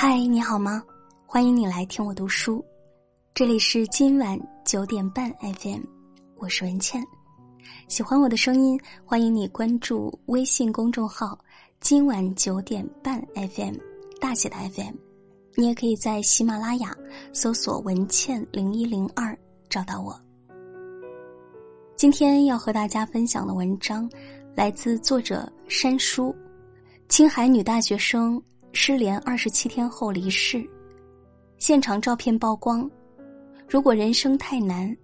嗨，你好吗？欢迎你来听我读书，这里是今晚九点半 FM，我是文倩。喜欢我的声音，欢迎你关注微信公众号“今晚九点半 FM”，大写的 FM。你也可以在喜马拉雅搜索“文倩零一零二”找到我。今天要和大家分享的文章来自作者山叔，青海女大学生失联二十七天后离世，现场照片曝光。如果人生太难，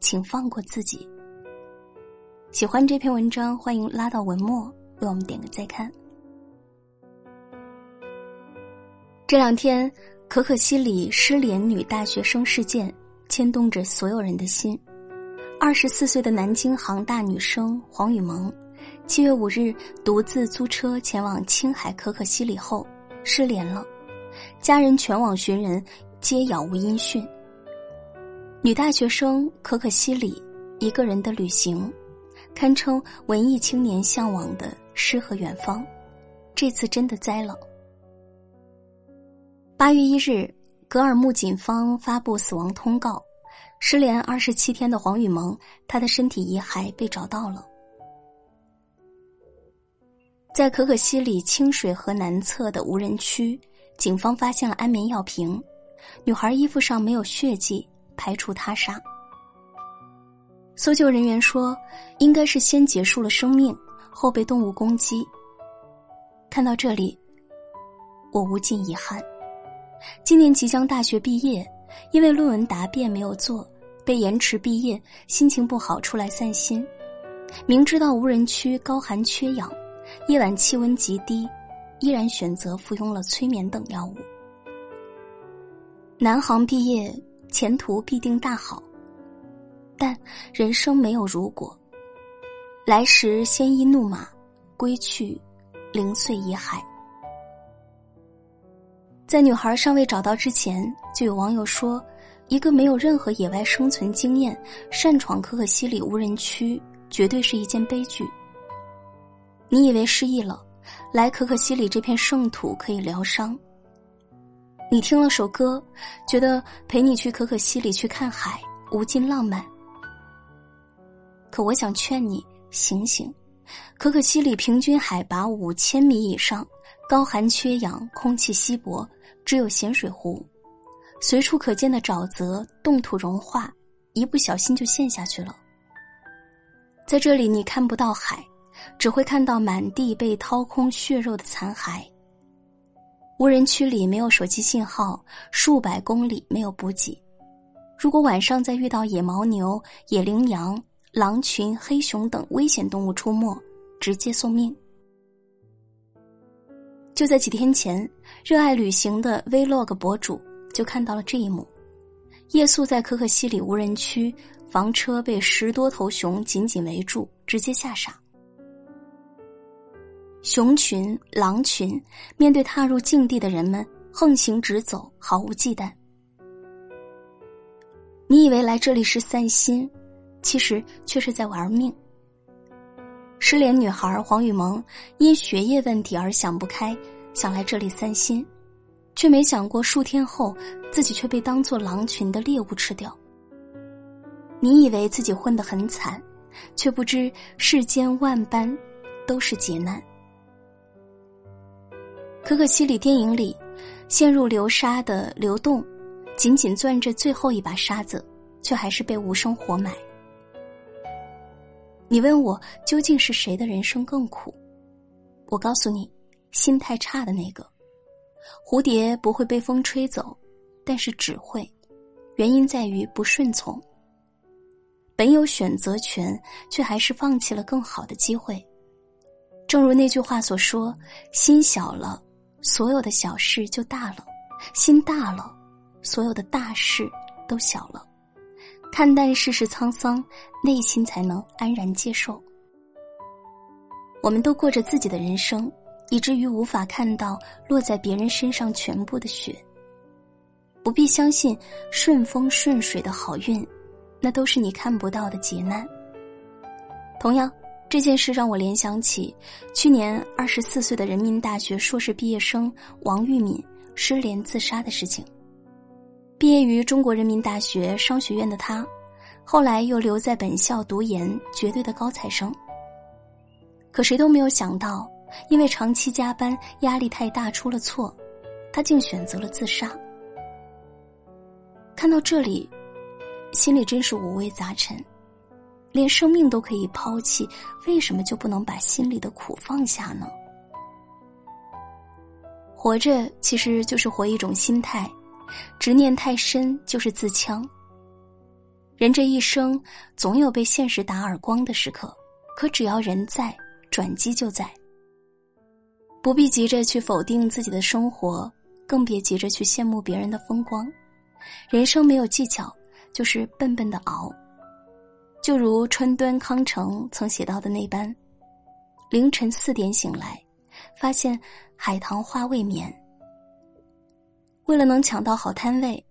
请放过自己。喜欢这篇文章，欢迎拉到文末为我们点个再看。这两天，可可西里失联女大学生事件牵动着所有人的心。二十四岁的南京杭大女生黄雨萌，七月五日独自租车前往青海可可西里后失联了，家人全网寻人，皆杳无音讯。女大学生可可西里一个人的旅行。堪称文艺青年向往的诗和远方，这次真的栽了。八月一日，格尔木警方发布死亡通告，失联二十七天的黄雨萌，她的身体遗骸被找到了，在可可西里清水河南侧的无人区，警方发现了安眠药瓶，女孩衣服上没有血迹，排除他杀。搜救人员说，应该是先结束了生命，后被动物攻击。看到这里，我无尽遗憾。今年即将大学毕业，因为论文答辩没有做，被延迟毕业，心情不好出来散心。明知道无人区高寒缺氧，夜晚气温极低，依然选择服用了催眠等药物。南航毕业，前途必定大好。但人生没有如果，来时鲜衣怒马，归去零碎遗骸。在女孩尚未找到之前，就有网友说：“一个没有任何野外生存经验、擅闯可可西里无人区，绝对是一件悲剧。”你以为失忆了，来可可西里这片圣土可以疗伤？你听了首歌，觉得陪你去可可西里去看海，无尽浪漫。可我想劝你醒醒，可可西里平均海拔五千米以上，高寒缺氧，空气稀薄，只有咸水湖，随处可见的沼泽，冻土融化，一不小心就陷下去了。在这里，你看不到海，只会看到满地被掏空血肉的残骸。无人区里没有手机信号，数百公里没有补给，如果晚上再遇到野牦牛、野羚羊。狼群、黑熊等危险动物出没，直接送命。就在几天前，热爱旅行的 Vlog 博主就看到了这一幕：夜宿在可可西里无人区，房车被十多头熊紧紧围住，直接吓傻。熊群、狼群面对踏入境地的人们，横行直走，毫无忌惮。你以为来这里是散心？其实却是在玩命。失联女孩黄雨萌因学业问题而想不开，想来这里散心，却没想过数天后自己却被当作狼群的猎物吃掉。你以为自己混得很惨，却不知世间万般都是劫难。可可西里电影里，陷入流沙的流动，紧紧攥着最后一把沙子，却还是被无声活埋。你问我究竟是谁的人生更苦？我告诉你，心态差的那个。蝴蝶不会被风吹走，但是只会，原因在于不顺从。本有选择权，却还是放弃了更好的机会。正如那句话所说：“心小了，所有的小事就大了；心大了，所有的大事都小了。”看淡世事沧桑，内心才能安然接受。我们都过着自己的人生，以至于无法看到落在别人身上全部的雪。不必相信顺风顺水的好运，那都是你看不到的劫难。同样，这件事让我联想起去年二十四岁的人民大学硕士毕业生王玉敏失联自杀的事情。毕业于中国人民大学商学院的他，后来又留在本校读研，绝对的高材生。可谁都没有想到，因为长期加班，压力太大，出了错，他竟选择了自杀。看到这里，心里真是五味杂陈。连生命都可以抛弃，为什么就不能把心里的苦放下呢？活着其实就是活一种心态，执念太深就是自戕。人这一生总有被现实打耳光的时刻，可只要人在，转机就在。不必急着去否定自己的生活，更别急着去羡慕别人的风光。人生没有技巧，就是笨笨的熬。就如川端康成曾写到的那般，凌晨四点醒来，发现海棠花未眠。为了能抢到好摊位，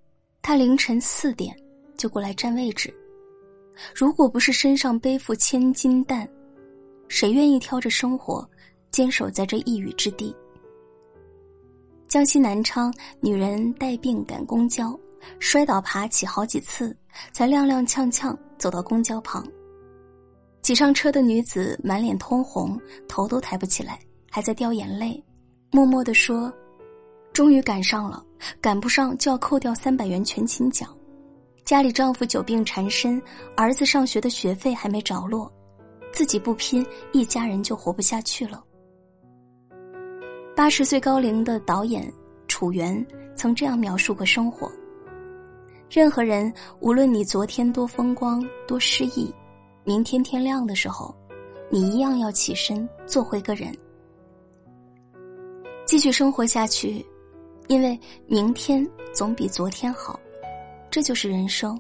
他凌晨四点就过来占位置。如果不是身上背负千斤担，谁愿意挑着生活坚守在这一隅之地？江西南昌女人带病赶公交。摔倒爬起好几次，才踉踉跄跄走到公交旁。挤上车的女子满脸通红，头都抬不起来，还在掉眼泪，默默地说：“终于赶上了，赶不上就要扣掉三百元全勤奖。家里丈夫久病缠身，儿子上学的学费还没着落，自己不拼，一家人就活不下去了。”八十岁高龄的导演楚原曾这样描述过生活。任何人，无论你昨天多风光、多失意，明天天亮的时候，你一样要起身做回个人，继续生活下去，因为明天总比昨天好。这就是人生，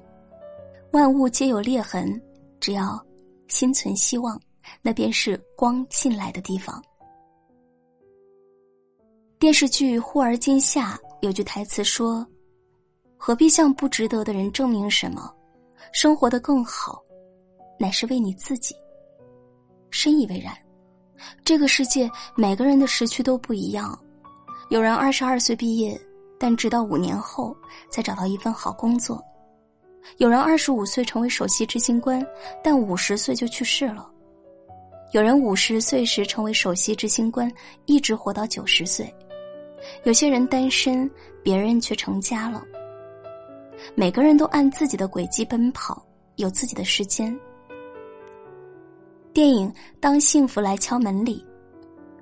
万物皆有裂痕，只要心存希望，那便是光进来的地方。电视剧《忽而今夏》有句台词说。何必向不值得的人证明什么？生活的更好，乃是为你自己。深以为然。这个世界每个人的时区都不一样。有人二十二岁毕业，但直到五年后才找到一份好工作；有人二十五岁成为首席执行官，但五十岁就去世了；有人五十岁时成为首席执行官，一直活到九十岁；有些人单身，别人却成家了。每个人都按自己的轨迹奔跑，有自己的时间。电影《当幸福来敲门》里，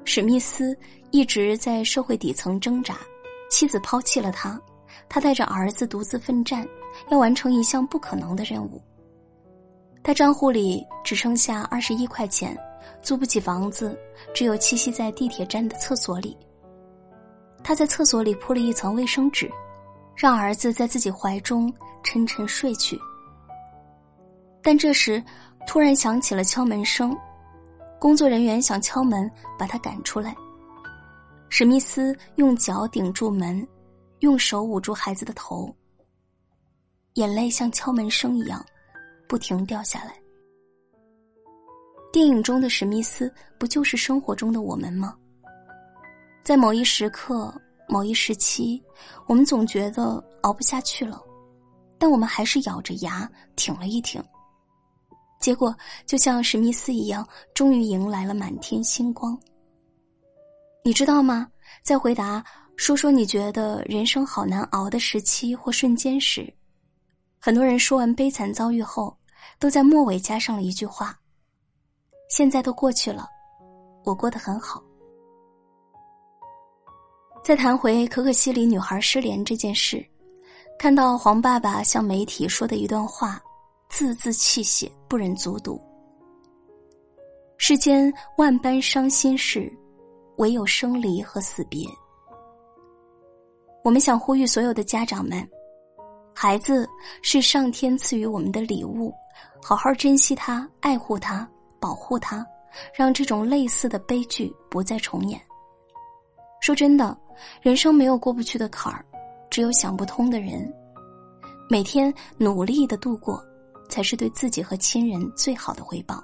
史密斯一直在社会底层挣扎，妻子抛弃了他，他带着儿子独自奋战，要完成一项不可能的任务。他账户里只剩下二十一块钱，租不起房子，只有栖息在地铁站的厕所里。他在厕所里铺了一层卫生纸。让儿子在自己怀中沉沉睡去。但这时，突然响起了敲门声，工作人员想敲门把他赶出来。史密斯用脚顶住门，用手捂住孩子的头，眼泪像敲门声一样不停掉下来。电影中的史密斯不就是生活中的我们吗？在某一时刻。某一时期，我们总觉得熬不下去了，但我们还是咬着牙挺了一挺。结果就像史密斯一样，终于迎来了满天星光。你知道吗？在回答说说你觉得人生好难熬的时期或瞬间时，很多人说完悲惨遭遇后，都在末尾加上了一句话：“现在都过去了，我过得很好。”再谈回可可西里女孩失联这件事，看到黄爸爸向媒体说的一段话，字字泣血，不忍卒读。世间万般伤心事，唯有生离和死别。我们想呼吁所有的家长们，孩子是上天赐予我们的礼物，好好珍惜他，爱护他，保护他，让这种类似的悲剧不再重演。说真的。人生没有过不去的坎儿，只有想不通的人。每天努力的度过，才是对自己和亲人最好的回报。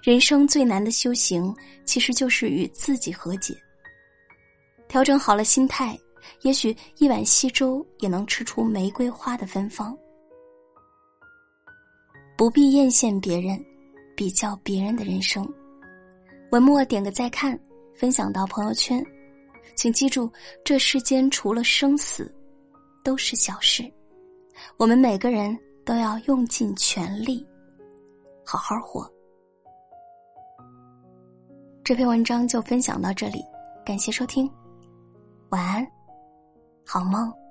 人生最难的修行，其实就是与自己和解。调整好了心态，也许一碗稀粥也能吃出玫瑰花的芬芳。不必艳羡别人，比较别人的人生。文末点个再看，分享到朋友圈。请记住，这世间除了生死，都是小事。我们每个人都要用尽全力，好好活。这篇文章就分享到这里，感谢收听，晚安，好梦。